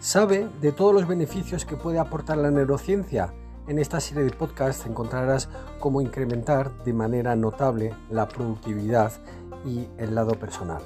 ¿Sabe de todos los beneficios que puede aportar la neurociencia? En esta serie de podcasts encontrarás cómo incrementar de manera notable la productividad y el lado personal.